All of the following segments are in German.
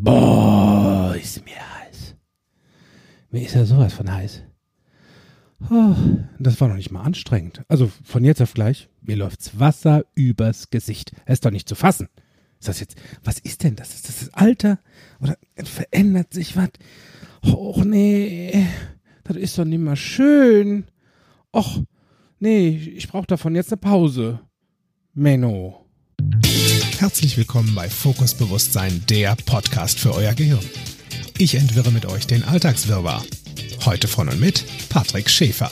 Boah, ist mir heiß. Mir ist ja sowas von heiß. Oh, das war noch nicht mal anstrengend. Also von jetzt auf gleich, mir läuft's Wasser übers Gesicht. Das ist doch nicht zu fassen. Ist das jetzt, was ist denn das? Ist das das Alter? Oder verändert sich was? Och nee, das ist doch nicht mal schön. Och, nee, ich brauche davon jetzt eine Pause. Menno. Herzlich willkommen bei Fokus Bewusstsein, der Podcast für euer Gehirn. Ich entwirre mit euch den Alltagswirrwarr. Heute von und mit Patrick Schäfer.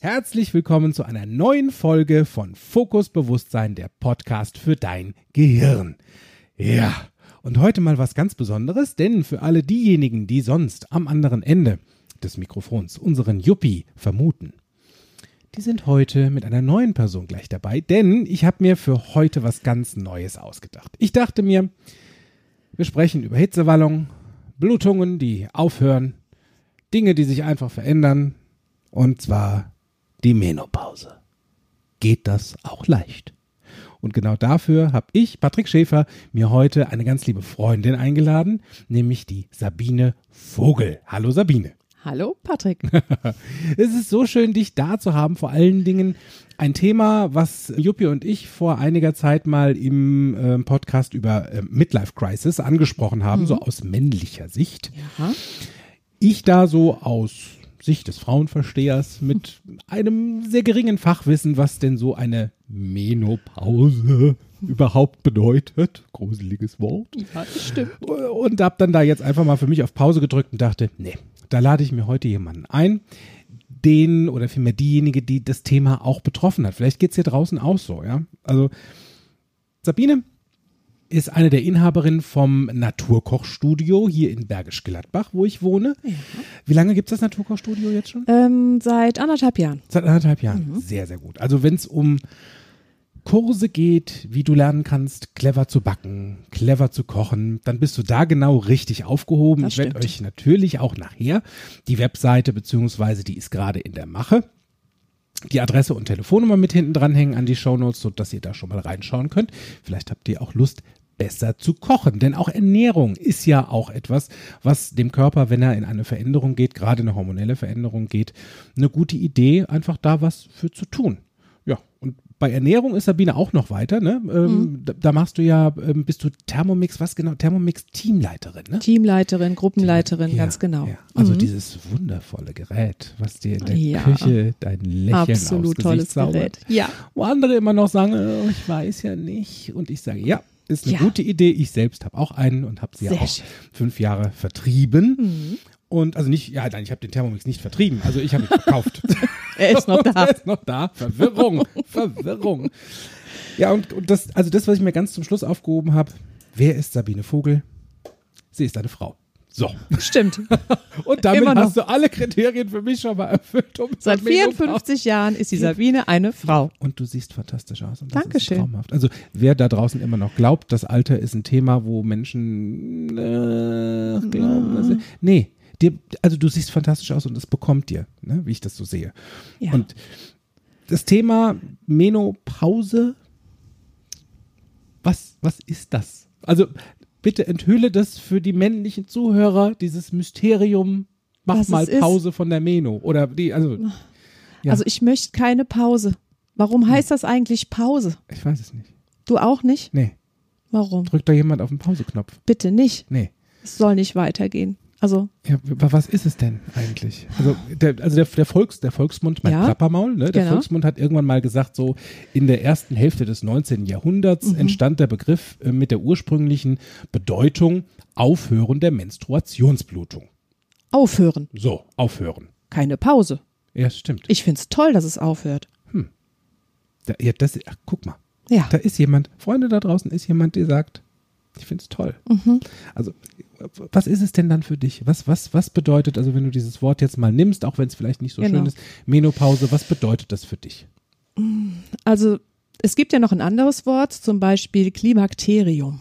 Herzlich willkommen zu einer neuen Folge von Fokus Bewusstsein, der Podcast für dein Gehirn. Ja, und heute mal was ganz Besonderes, denn für alle diejenigen, die sonst am anderen Ende des Mikrofons unseren Yuppie vermuten, die sind heute mit einer neuen Person gleich dabei, denn ich habe mir für heute was ganz Neues ausgedacht. Ich dachte mir, wir sprechen über Hitzewallung, Blutungen, die aufhören, Dinge, die sich einfach verändern, und zwar die Menopause. Geht das auch leicht? Und genau dafür habe ich, Patrick Schäfer, mir heute eine ganz liebe Freundin eingeladen, nämlich die Sabine Vogel. Hallo Sabine. Hallo, Patrick. es ist so schön, dich da zu haben. Vor allen Dingen ein Thema, was Juppie und ich vor einiger Zeit mal im äh, Podcast über äh, Midlife Crisis angesprochen haben, mhm. so aus männlicher Sicht. Ja. Ich da so aus Sicht des Frauenverstehers mit einem sehr geringen Fachwissen, was denn so eine Menopause überhaupt bedeutet. Gruseliges Wort. Ja, das stimmt. Und hab dann da jetzt einfach mal für mich auf Pause gedrückt und dachte, nee, da lade ich mir heute jemanden ein, den oder vielmehr diejenige, die das Thema auch betroffen hat. Vielleicht geht es hier draußen auch so, ja. Also Sabine ist eine der Inhaberinnen vom Naturkochstudio hier in Bergisch Gladbach, wo ich wohne. Ja. Wie lange gibt es das Naturkochstudio jetzt schon? Ähm, seit anderthalb Jahren. Seit anderthalb Jahren. Mhm. Sehr, sehr gut. Also wenn es um Kurse geht, wie du lernen kannst, clever zu backen, clever zu kochen, dann bist du da genau richtig aufgehoben. Das ich werde euch natürlich auch nachher die Webseite, beziehungsweise die ist gerade in der Mache, die Adresse und Telefonnummer mit hinten dranhängen an die Shownotes, sodass ihr da schon mal reinschauen könnt. Vielleicht habt ihr auch Lust, besser zu kochen. Denn auch Ernährung ist ja auch etwas, was dem Körper, wenn er in eine Veränderung geht, gerade eine hormonelle Veränderung geht, eine gute Idee, einfach da was für zu tun. Bei Ernährung ist Sabine auch noch weiter, ne? Ähm, mhm. da, da, machst du ja, ähm, bist du Thermomix, was genau? Thermomix Teamleiterin, ne? Teamleiterin, Gruppenleiterin, ja, ganz genau. Ja. Also mhm. dieses wundervolle Gerät, was dir in der ja. Küche dein Lächeln Absolut tolles zaubert. Gerät. Ja. Wo andere immer noch sagen, oh, ich weiß ja nicht. Und ich sage, ja, ist eine gute Idee. Ich selbst habe auch einen und habe sie Sehr ja auch schön. fünf Jahre vertrieben. Mhm. Und also nicht, ja, nein, ich habe den Thermomix nicht vertrieben. Also ich habe ihn verkauft. er ist noch da. er ist noch da. Verwirrung. Verwirrung. Ja, und, und das, also das, was ich mir ganz zum Schluss aufgehoben habe, wer ist Sabine Vogel? Sie ist eine Frau. So. Stimmt. und damit hast du alle Kriterien für mich schon mal erfüllt. Um Seit 54 Jahren ist die Sabine eine Frau. Und du siehst fantastisch aus. Und Dankeschön. Traumhaft. Also wer da draußen immer noch glaubt, das Alter ist ein Thema, wo Menschen äh, glauben. Also, nee, dir, also du siehst fantastisch aus und es bekommt dir, ne, wie ich das so sehe. Ja. Und das Thema Menopause, was, was ist das? Also bitte enthülle das für die männlichen Zuhörer, dieses Mysterium, mach was mal Pause ist? von der Meno. Oder die, also. Ja. Also ich möchte keine Pause. Warum heißt das eigentlich Pause? Ich weiß es nicht. Du auch nicht? Nee. Warum? Drückt da jemand auf den Pauseknopf? Bitte nicht. Nee. Es soll nicht weitergehen. Also. Ja, was ist es denn eigentlich? Also der, also der, der, Volks, der Volksmund, mein ja, Klappermaul, ne? der genau. Volksmund hat irgendwann mal gesagt, so in der ersten Hälfte des 19. Jahrhunderts mhm. entstand der Begriff äh, mit der ursprünglichen Bedeutung Aufhören der Menstruationsblutung. Aufhören. So, aufhören. Keine Pause. Ja, stimmt. Ich finde es toll, dass es aufhört. Hm. Da, ja, das, ach, guck mal. Ja. Da ist jemand, Freunde da draußen ist jemand, der sagt, ich finde es toll. Mhm. Also was ist es denn dann für dich? Was, was, was bedeutet, also wenn du dieses Wort jetzt mal nimmst, auch wenn es vielleicht nicht so genau. schön ist, Menopause, was bedeutet das für dich? Also es gibt ja noch ein anderes Wort, zum Beispiel Klimakterium.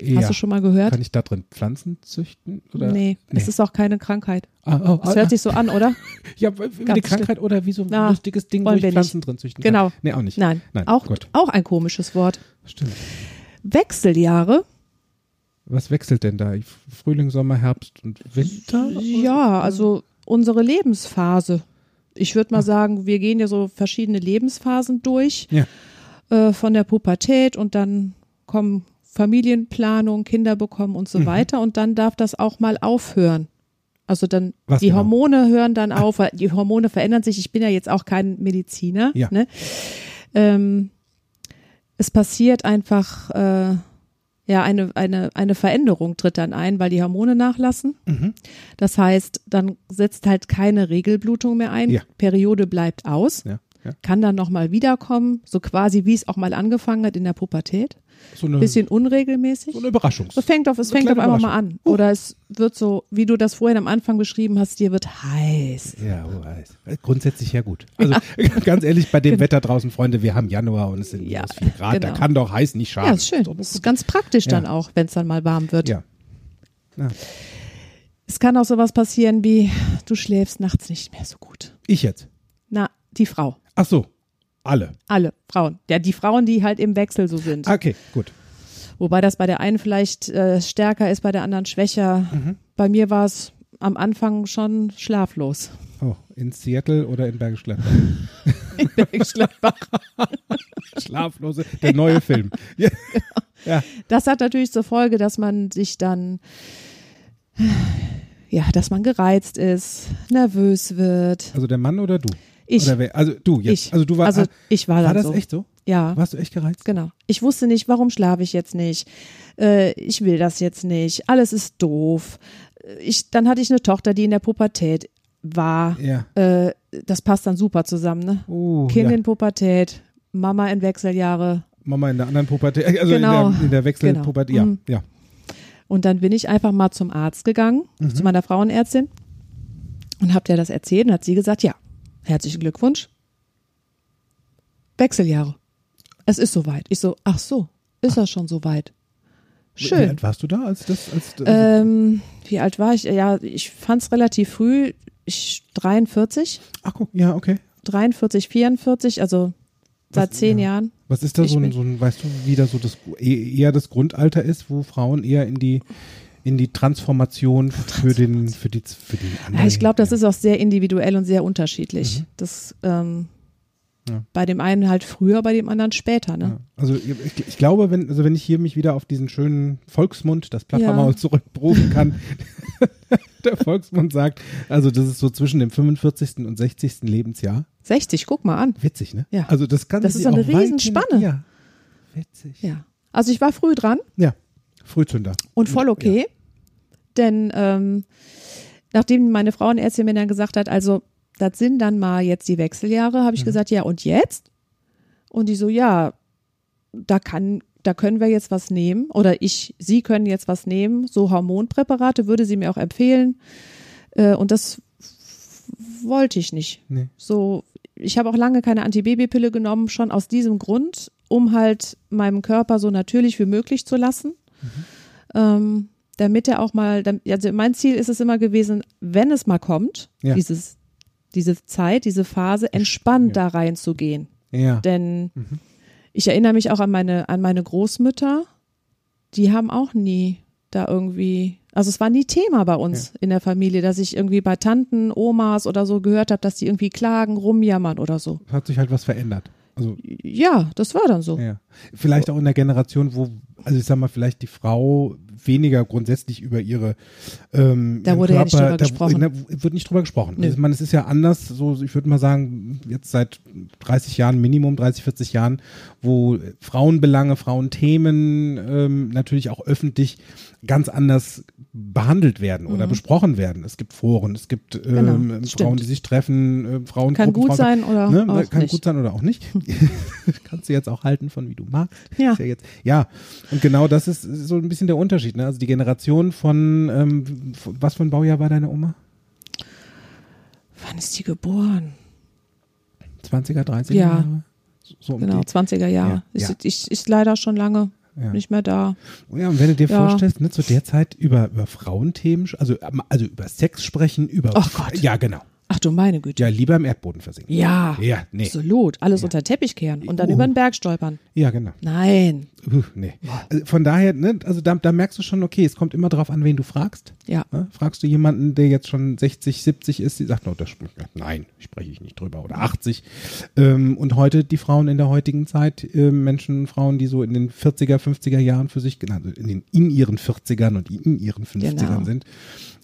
Ja. Hast du schon mal gehört? Kann ich da drin Pflanzen züchten? Oder? Nee, nee. es ist auch keine Krankheit. Ah, oh, das ah, hört ah, sich so an, oder? ja, eine Krankheit schlimm. oder wie so ein Na, lustiges Ding, wo ich Pflanzen nicht. drin züchten kann. Genau. Nee, auch nicht. Nein, Nein. Auch, auch ein komisches Wort. Stimmt. Wechseljahre. Was wechselt denn da? Frühling, Sommer, Herbst und Winter? Ja, also unsere Lebensphase. Ich würde mal sagen, wir gehen ja so verschiedene Lebensphasen durch. Ja. Äh, von der Pubertät und dann kommen Familienplanung, Kinder bekommen und so Mhm. weiter. Und dann darf das auch mal aufhören. Also dann, Was die genau? Hormone hören dann auf, weil die Hormone verändern sich. Ich bin ja jetzt auch kein Mediziner. Ja. Ne? Ähm, es passiert einfach, äh, ja, eine, eine, eine Veränderung tritt dann ein, weil die Hormone nachlassen. Mhm. Das heißt, dann setzt halt keine Regelblutung mehr ein. Ja. Periode bleibt aus, Ja, ja. kann dann nochmal wiederkommen, so quasi wie es auch mal angefangen hat in der Pubertät. So eine, Bisschen unregelmäßig. so eine Überraschung. Es fängt auf, es fängt auf einmal mal an. Oder es wird so, wie du das vorhin am Anfang beschrieben hast, dir wird heiß. Ja, oh, heiß. Grundsätzlich ja gut. Also ganz ehrlich, bei dem Wetter draußen, Freunde, wir haben Januar und es sind Ja, minus 4 Grad, da genau. kann doch heiß nicht schaden. Ja, ist schön. So, Das ist ganz praktisch dann Ja. auch, wenn es dann mal warm wird. Ja. Es kann auch sowas passieren wie, du schläfst nachts nicht mehr so gut. Ich jetzt. Na, die Frau. Ach so, alle. Alle Frauen. Ja, die Frauen, die halt im Wechsel so sind. Okay, gut. Wobei das bei der einen vielleicht äh, stärker ist, bei der anderen schwächer. Mhm. Bei mir war es am Anfang schon schlaflos. Oh, in Seattle oder in Bergisch Gladbach? In Bergschleppbach. Schlaflose, der neue Film. Ja. ja. Das hat natürlich zur Folge, dass man sich dann, ja, dass man gereizt ist, nervös wird. Also der Mann oder du? Ich, wer? Also du jetzt. ich. Also du warst. also ich war, war das so. echt so? Ja, Warst du echt gereizt? genau. Ich wusste nicht, warum schlafe ich jetzt nicht. Äh, ich will das jetzt nicht. Alles ist doof. Ich, dann hatte ich eine Tochter, die in der Pubertät war. Ja. Äh, das passt dann super zusammen, ne? Oh, Kind ja. in Pubertät, Mama in Wechseljahre. Mama in der anderen Pubertät, also Genau. in der, in der Wechselpubertät. Genau. Ja, Mhm. ja. Und dann bin ich einfach mal zum Arzt gegangen, Mhm. zu meiner Frauenärztin und hab der das erzählt und hat sie gesagt, ja, herzlichen Glückwunsch. Wechseljahre. Es ist soweit. Ich so, ach so, ist das schon soweit? Wie Schön. alt warst du da, als das? Als, das Ähm, wie alt war ich? Ja, ich fand es relativ früh. Ich 43, Ach guck, ja, okay. 43, 44, also seit Was- zehn ja. Jahren. Was ist da so ein, so ein, weißt du, wie da so das e- eher das Grundalter ist, wo Frauen eher in die in die Transformation für den für die für die Ja, anderen. ich glaube, das ist auch sehr individuell und sehr unterschiedlich. Mhm. Das ähm, Ja. bei dem einen halt früher, bei dem anderen später. Ne? Ja. Also ich, ich glaube, wenn also wenn ich hier mich wieder auf diesen schönen Volksmund, das Plattformaus Ja. zurückberufen kann, der Volksmund sagt, also das ist so zwischen dem 45. und 60. Lebensjahr. 60, guck mal an. Witzig, ne? Ja. Also das kann Das ist eine Riesenspanne. Ja. Witzig. Ja. Also ich war früh dran Ja. Frühzünder. und voll okay. Denn ähm, nachdem meine Frauenärztin mir dann gesagt hat, also das sind dann mal jetzt die Wechseljahre, Mhm. habe ich gesagt, ja, und jetzt? Und die so, ja, da kann, da können wir jetzt was nehmen. Oder ich, Sie können jetzt was nehmen. So Hormonpräparate würde sie mir auch empfehlen. Äh, und das wollte ich nicht. Nee. So, ich habe auch lange keine Antibabypille genommen, schon aus diesem Grund, um halt meinem Körper so natürlich wie möglich zu lassen. Ähm, damit er auch mal, also mein Ziel ist es immer gewesen, wenn es mal kommt, Ja. dieses, diese Zeit, diese Phase, entspannt Ja. da reinzugehen. Ja. Denn Mhm. ich erinnere mich auch an meine, an meine Großmütter, die haben auch nie da irgendwie, also es war nie Thema bei uns in der Familie, dass ich irgendwie bei Tanten, Omas oder so gehört habe, dass die irgendwie klagen, rumjammern oder so. Hat sich halt was verändert. Also Ja, das war dann so. Ja. Vielleicht auch in der Generation, wo, also ich sag mal, vielleicht die Frau weniger grundsätzlich über ihre ähm, Da wurde ja nicht Körper, drüber da gesprochen. ne, wird nicht drüber gesprochen. Nö. Also, ich meine, es ist ja anders, so ich würde mal sagen, jetzt seit 30 Jahren, Minimum 30, 40 Jahren, wo Frauenbelange, Frauenthemen ähm, natürlich auch öffentlich ganz anders behandelt werden oder Mhm. besprochen werden. Es gibt Foren, es gibt ähm, Genau, Frauen, stimmt. die sich treffen, äh, Frauen Kann gut Frauen, sein oder ne, auch kann nicht. gut sein oder auch nicht. Kannst du jetzt auch halten von wie du magst. Ja. Ist ja, ja, und genau das ist so ein bisschen der Unterschied. Ne? Also die Generation von, ähm, was für ein Baujahr war deine Oma? Wann ist die geboren? 20er, 30er Ja. Jahre? So, um Genau, 20er Jahre. Ja, Ist, ja. Ich, ist leider schon lange die, ja. nicht mehr da. ja, und wenn du dir Ja. vorstellst, ne, zu der Zeit über, über Frauenthemen, also, also über Sex sprechen, über, Ach Gott. ja, genau. Ach du meine Güte. Ja, lieber im Erdboden versinken. Ja, Ja, nee. absolut. Alles unter den Teppich kehren und dann Oh. über den Berg stolpern. Ja, genau. Nein. Uh, nee. Also von daher, ne, also da, da merkst du schon, okay, es kommt immer darauf an, wen du fragst. Ja. Ne? Fragst du jemanden, der jetzt schon 60, 70 ist, die sagt, no, das nein, spreche ich nicht drüber. Oder 80. Ähm, und heute die Frauen in der heutigen Zeit, äh, Menschen, Frauen, die so in den 40er, 50er Jahren für sich, also in, den, in ihren 40ern und in ihren 50ern Genau. sind,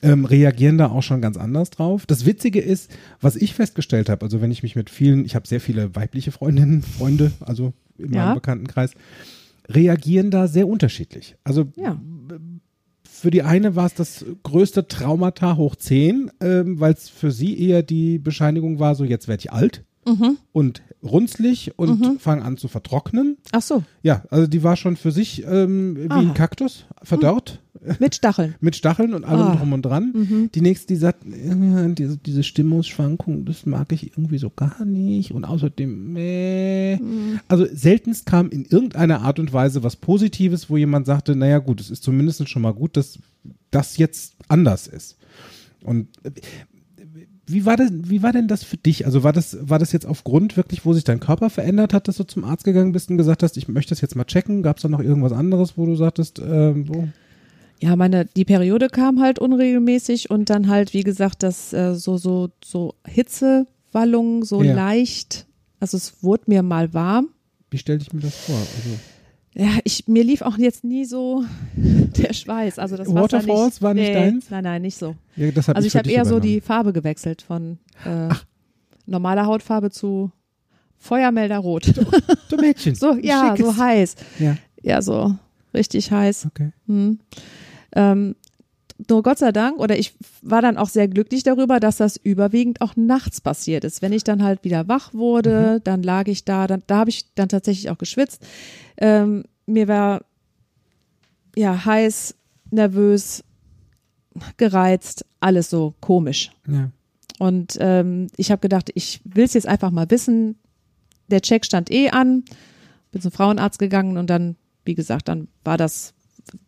ähm, reagieren da auch schon ganz anders drauf. Das Witzige ist, was ich festgestellt habe, also wenn ich mich mit vielen, ich habe sehr viele weibliche Freundinnen, Freunde, also in Ja. meinem Bekanntenkreis, reagieren da sehr unterschiedlich. Also Ja. für die eine war es das größte Traumata hoch 10, ähm, weil es für sie eher die Bescheinigung war, so jetzt werde ich alt Mhm. und runzlig und fange an zu vertrocknen. Ach so, Ja, also die war schon für sich ähm, wie Aha. ein Kaktus, verdorrt, mit Stacheln. mit Stacheln und allem Ah. drum und dran. Die nächste, die sagt, äh, diese, diese Stimmungsschwankung, das mag ich irgendwie so gar nicht und außerdem, äh. also seltenst kam in irgendeiner Art und Weise was Positives, wo jemand sagte, naja gut, es ist zumindest schon mal gut, dass das jetzt anders ist. Und äh, wie war, denn, wie war denn das für dich? Also war das, war das jetzt aufgrund wirklich, wo sich dein Körper verändert hat, dass du zum Arzt gegangen bist und gesagt hast, ich möchte das jetzt mal checken? Gab es da noch irgendwas anderes, wo du sagtest, ähm, wo? Ja, meine, die Periode kam halt unregelmäßig und dann halt, wie gesagt, das äh, so, so, so Hitzewallungen, so Ja. leicht. Also es wurde mir mal warm. Wie stell ich mir das vor? Also, Ja, ich, mir lief auch jetzt nie so der Schweiß. Also das Waterfalls nicht, war nicht nee, deins? Nein, nein, nicht so. ja, also ich habe eher so die Farbe gewechselt von äh, normaler Hautfarbe zu Feuermelderrot. So Mädchen. So, ja, so heiß. Ja, Ja, so richtig heiß. okay. Hm. Ähm, nur Gott sei Dank, oder ich war dann auch sehr glücklich darüber, dass das überwiegend auch nachts passiert ist. Wenn ich dann halt wieder wach wurde, dann lag ich da, dann, da habe ich dann tatsächlich auch geschwitzt. Ähm, mir war ja heiß, nervös, gereizt, alles so komisch. Ja. Und ähm, ich habe gedacht, ich will es jetzt einfach mal wissen. Der Check stand eh an, bin zum Frauenarzt gegangen und dann, wie gesagt, dann war das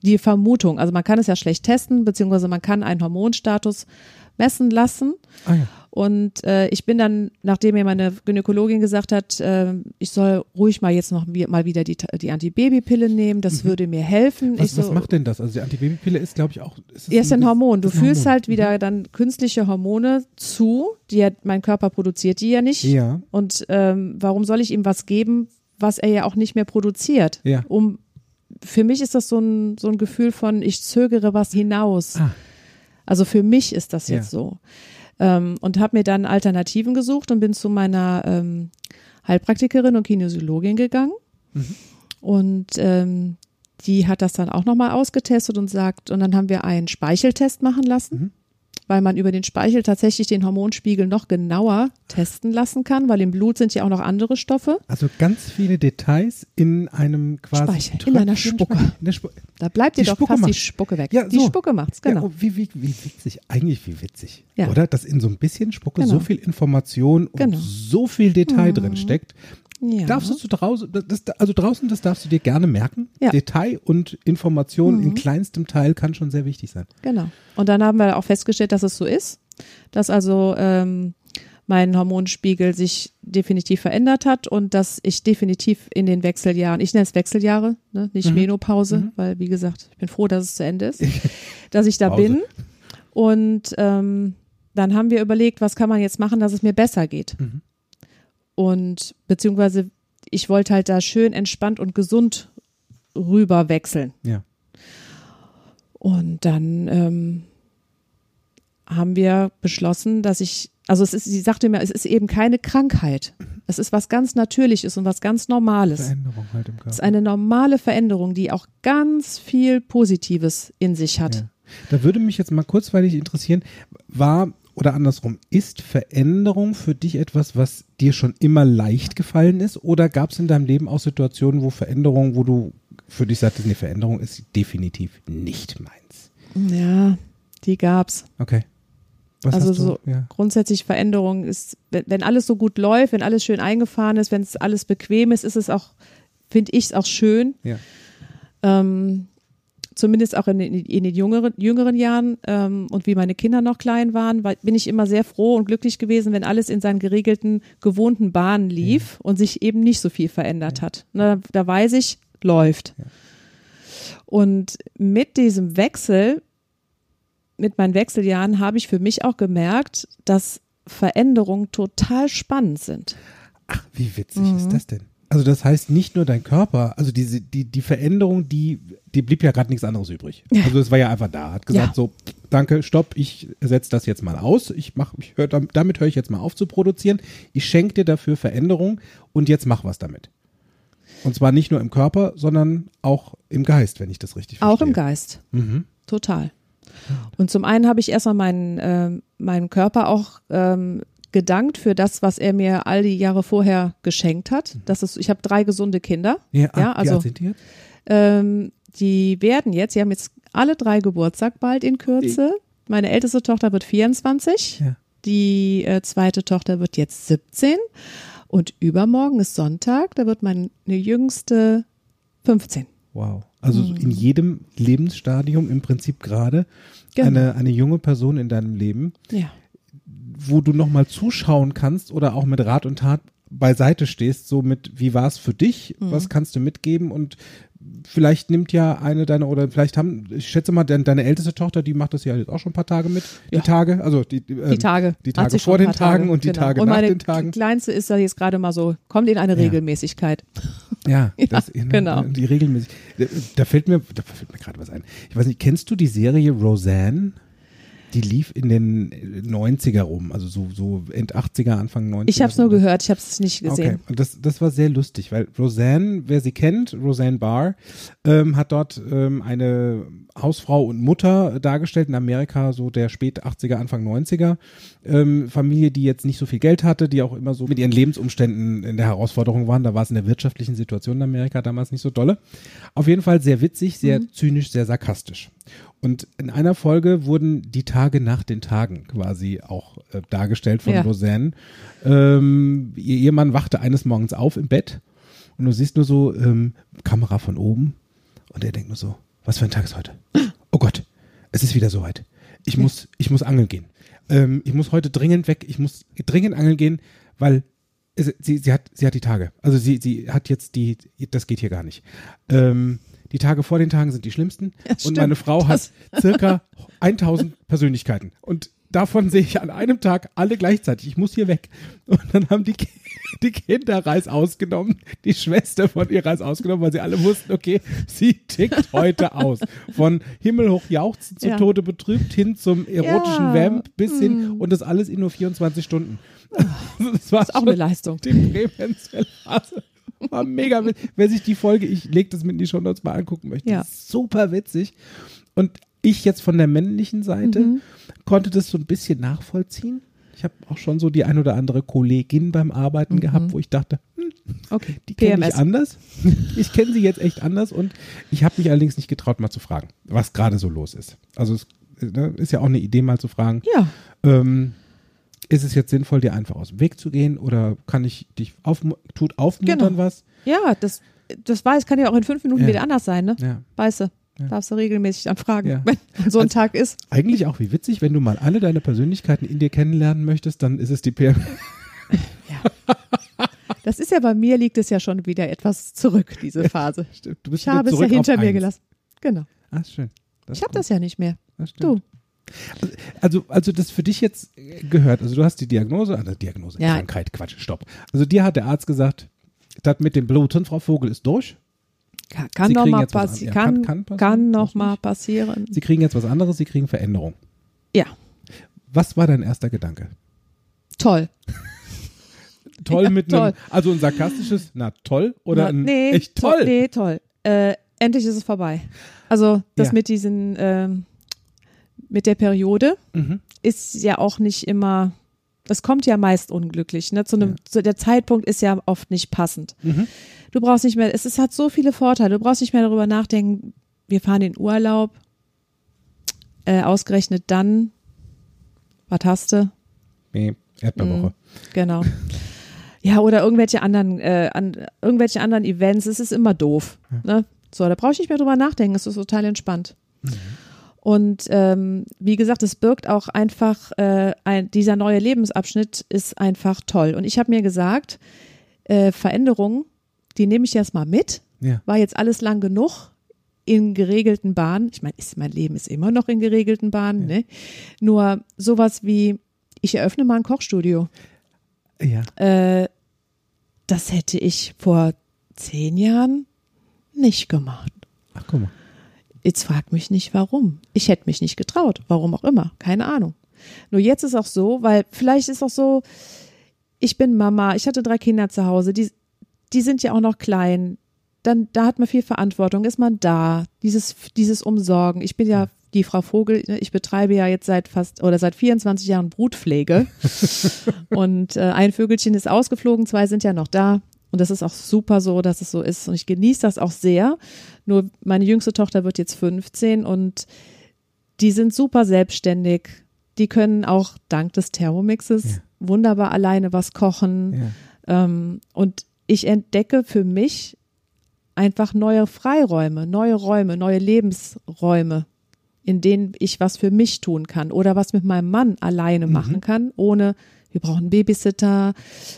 die Vermutung. Also man kann es ja schlecht testen, beziehungsweise man kann einen Hormonstatus messen lassen. Ah ja. Und äh, ich bin dann, nachdem mir meine Gynäkologin gesagt hat, äh, ich soll ruhig mal jetzt noch mal wieder die, die Antibabypille nehmen, das würde mir helfen. Mhm. Was, so, was macht denn das? Also die Antibabypille ist, glaube ich, auch. Ist ja, ist ein Hormon. Du ein fühlst Hormon. halt wieder dann künstliche Hormone zu, die ja, mein Körper produziert die ja nicht. Ja. Und ähm, warum soll ich ihm was geben, was er ja auch nicht mehr produziert? Ja. Um, für mich ist das so ein, so ein Gefühl von, ich zögere was hinaus. Ah. Also für mich ist das Ja. jetzt so. Ähm, und habe mir dann Alternativen gesucht und bin zu meiner ähm, Heilpraktikerin und Kinesiologin gegangen. Mhm. Und ähm, die hat das dann auch nochmal ausgetestet und sagt, und dann haben wir einen Speicheltest machen lassen, Mhm. Weil man über den Speichel tatsächlich den Hormonspiegel noch genauer testen lassen kann, weil im Blut sind ja auch noch andere Stoffe. Also ganz viele Details in einem quasi Speichel, in einer Spucke. In der Spu Da bleibt dir Die doch Spucke fast die macht's. Spucke weg. Ja, die so. Spucke macht's, genau. Ja, oh, wie, wie, wie witzig, eigentlich wie witzig, Ja. oder? Dass in so ein bisschen Spucke Genau. so viel Information und Genau. so viel Detail drin steckt. Ja. Darfst du zu draußen, das, also draußen, das darfst du dir gerne merken. Ja. Mhm. Detail und Information in kleinstem Teil kann schon sehr wichtig sein. Genau. Und dann haben wir auch festgestellt, dass es so ist, dass also ähm, mein Hormonspiegel sich definitiv verändert hat und dass ich definitiv in den Wechseljahren, ich nenne es Wechseljahre, ne, nicht Menopause, weil wie gesagt, ich bin froh, dass es zu Ende ist, dass ich da Pause. bin. Und ähm, dann haben wir überlegt, was kann man jetzt machen, dass es mir besser geht. Und beziehungsweise ich wollte halt da schön entspannt und gesund rüber wechseln. Ja. Und dann ähm, haben wir beschlossen, dass ich, also es ist, sie sagte mir, es ist eben keine Krankheit. Es ist was ganz Natürliches und was ganz Normales. Veränderung halt im Körper. Es ist eine normale Veränderung, die auch ganz viel Positives in sich hat. Ja. Da würde mich jetzt mal kurzweilig interessieren, war oder andersrum, ist Veränderung für dich etwas, was dir schon immer leicht gefallen ist? Oder gab es in deinem Leben auch Situationen, wo Veränderung, wo du für dich sagtest, nee, Veränderung ist definitiv nicht meins? Ja, die gab's. Okay. Was also so Ja. grundsätzlich Veränderung ist, wenn, wenn alles so gut läuft, wenn alles schön eingefahren ist, wenn es alles bequem ist, ist es auch, finde ich es auch schön. Ja. Ähm, zumindest auch in, den- in den jüngeren, jüngeren Jahren ähm, und wie meine Kinder noch klein waren, war, bin ich immer sehr froh und glücklich gewesen, wenn alles in seinen geregelten, gewohnten Bahnen lief und sich eben nicht so viel verändert hat. Ne, da weiß ich, läuft. Und mit diesem Wechsel, mit meinen Wechseljahren, habe ich für mich auch gemerkt, dass Veränderungen total spannend sind. Ach, wie witzig Mhm. ist das denn? Also das heißt nicht nur dein Körper, also diese, die, die Veränderung, die, die blieb ja gerade nichts anderes übrig. Also es war ja einfach da, hat gesagt Ja. so, danke, stopp, ich setze das jetzt mal aus, ich mach, ich hör, damit, höre ich jetzt mal auf zu produzieren, ich schenke dir dafür Veränderung und jetzt mach was damit. Und zwar nicht nur im Körper, sondern auch im Geist, wenn ich das richtig verstehe. Auch im Geist. Mhm. Total. Und zum einen habe ich erstmal meinen, ähm, meinen Körper auch ähm, gedankt für das, was er mir all die Jahre vorher geschenkt hat. Das ist, ich habe drei gesunde Kinder. Ja, ah, Ja, wie also- die? Ähm, die werden jetzt, sie haben jetzt alle drei Geburtstag bald in Kürze. Meine älteste Tochter wird 24, Ja. die äh, zweite Tochter wird jetzt 17 und übermorgen ist Sonntag, da wird meine jüngste 15. Wow. Also so Mhm. in jedem Lebensstadium im Prinzip gerade Genau. eine, eine junge Person in deinem Leben, Ja. Wo du nochmal zuschauen kannst oder auch mit Rat und Tat beiseite stehst, so mit, wie war es für dich, Mhm. was kannst du mitgeben und vielleicht nimmt ja eine deiner, oder vielleicht haben, ich schätze mal, deine, deine älteste Tochter, die macht das ja jetzt auch schon ein paar Tage mit, die Ja. Tage, also die, die, ähm, Die Tage. die Tage vor den Tagen Tage, und die genau. Tage und nach den Tagen. Kleinste ist ja jetzt gerade mal so, kommt in eine Ja. Regelmäßigkeit. Ja, Ja, das, genau. Die regelmäßig. Da fällt mir, da fällt mir gerade was ein. Ich weiß nicht, kennst du die Serie Roseanne? Die lief in den 90er rum, also so, so End 80er, Anfang 90er. Ich habe es nur gehört, ich habe es nicht Okay, gesehen. und das, das war sehr lustig, weil Roseanne, wer sie kennt, Roseanne Barr, ähm, hat dort ähm, eine Hausfrau und Mutter dargestellt in Amerika, so der spät 80er, Anfang 90er ähm, Familie, die jetzt nicht so viel Geld hatte, die auch immer so mit ihren Lebensumständen in der Herausforderung waren. Da war es in der wirtschaftlichen Situation in Amerika damals nicht so dolle. Auf jeden Fall sehr witzig, sehr zynisch, sehr sarkastisch. Und in einer Folge wurden die Tage nach den Tagen quasi auch äh, dargestellt von Ja. Roseanne. Ähm, ihr Ehemann wachte eines Morgens auf im Bett und du siehst nur so ähm, Kamera von oben und er denkt nur so, was für ein Tag ist heute? Oh Gott, es ist wieder soweit. Ich muss, ich muss angeln gehen. Ähm, ich muss heute dringend weg. Ich muss dringend angeln gehen, weil es, sie, sie hat, sie hat die Tage. Also sie, sie hat jetzt die, das geht hier gar nicht. Ähm, die Tage vor den Tagen sind die schlimmsten. Ja, und stimmt. meine Frau hat Das- circa 1000 Persönlichkeiten. Und davon sehe ich an einem Tag alle gleichzeitig. Ich muss hier weg. Und dann haben die, die Kinder Reis ausgenommen, die Schwester von ihr Reis ausgenommen, weil sie alle wussten, okay, sie tickt heute aus. Von himmelhoch jauchzen zu Ja. Tode betrübt hin zum erotischen Ja. Vamp bis hin Mm. und das alles in nur 24 Stunden. Das war Ist auch eine Leistung. die Prävention war mega witzig. Wer sich die Folge, ich lege das mit in die Show Notes mal angucken möchte, Ja. super witzig. Und ich jetzt von der männlichen Seite Mhm. konnte das so ein bisschen nachvollziehen. Ich habe auch schon so die ein oder andere Kollegin beim Arbeiten Mhm. gehabt, wo ich dachte, hm, Okay. die kenne ich anders. Ich kenne sie jetzt echt anders und ich habe mich allerdings nicht getraut, mal zu fragen, was gerade so los ist. Also es ne, ist ja auch eine Idee, mal zu fragen, Ja, ähm, ist es jetzt sinnvoll, dir einfach aus dem Weg zu gehen oder kann ich dich aufmu tut aufmuntern Genau. was? ja, das, das weiß, kann ja auch in fünf Minuten Ja. wieder anders sein, ne? Ja. Weißt du, Ja. darfst du regelmäßig dann fragen, Ja. wenn so ein Also- Tag ist. Eigentlich auch wie witzig, wenn du mal alle deine Persönlichkeiten in dir kennenlernen möchtest, dann ist es die PM. Das ist ja bei mir, liegt es ja schon wieder etwas zurück, diese Phase. Stimmt, Du bist Ich habe es ja hinter auf mir eins. gelassen. Genau. Ah, schön. Ich habe das ja nicht mehr. Das. Du. Also, also das für dich jetzt gehört, also du hast die Diagnose, also Diagnose, Ja. Krankheit, Quatsch, stopp. Also dir hat der Arzt gesagt, das mit dem Bluten, Frau Vogel, ist durch. Kann, kann noch mal passi ja, kann, kann- kann, kann passieren, noch mal passieren. Sie kriegen jetzt was anderes, sie kriegen Veränderung. Ja, Was war dein erster Gedanke? toll. Toll Ja, mit toll. einem, also ein sarkastisches, na toll oder Na, ein nee, echt toll? Nee, toll. Äh, endlich ist es vorbei. Also das Ja. mit diesen, ähm, mit der Periode Mhm. ist ja auch nicht immer, das kommt ja meist unglücklich. Ne? Zu einem, Ja. zu, der Zeitpunkt ist ja oft nicht passend. Mhm. Du brauchst nicht mehr, es ist, hat so viele Vorteile. Du brauchst nicht mehr darüber nachdenken, wir fahren in Urlaub, äh, ausgerechnet dann, was hast du? Nee, Erdbeerwoche. Genau. Ja, oder irgendwelche anderen, äh, an, irgendwelche anderen Events. Es ist immer doof. Ne? So, da brauche ich nicht mehr drüber nachdenken, es ist total entspannt. Und ähm, wie gesagt, es birgt auch einfach, äh, ein, dieser neue Lebensabschnitt ist einfach toll. Und ich habe mir gesagt, äh, Veränderungen, die nehme ich jetzt mal mit. Ja. War jetzt alles lang genug in geregelten Bahnen. Ich meine, ist, mein Leben ist immer noch in geregelten Bahnen. Ne? Nur sowas wie, ich eröffne mal ein Kochstudio. Ja. Äh, das hätte ich vor zehn Jahren nicht gemacht. Ach, guck mal. Jetzt frag mich nicht, warum. Ich hätte mich nicht getraut. Warum auch immer. Keine Ahnung. Nur jetzt ist auch so, weil vielleicht ist auch so, ich bin Mama, ich hatte drei Kinder zu Hause, die, die sind ja auch noch klein. Dann, da hat man viel Verantwortung, ist man da, dieses, dieses Umsorgen. Ich bin ja die Frau Vogel, ne, ich betreibe ja jetzt seit fast oder seit 24 Jahren Brutpflege. und äh, ein Vögelchen ist ausgeflogen, zwei sind ja noch da. Und das ist auch super so, dass es so ist. Und ich genieße das auch sehr. Nur meine jüngste Tochter wird jetzt 15 und die sind super selbstständig. Die können auch dank des Thermomixes Ja. wunderbar alleine was kochen. Ja. Ähm, und ich entdecke für mich einfach neue Freiräume, neue Räume, neue Lebensräume, in denen ich was für mich tun kann oder was mit meinem Mann alleine machen kann, ohne, wir brauchen Babysitter,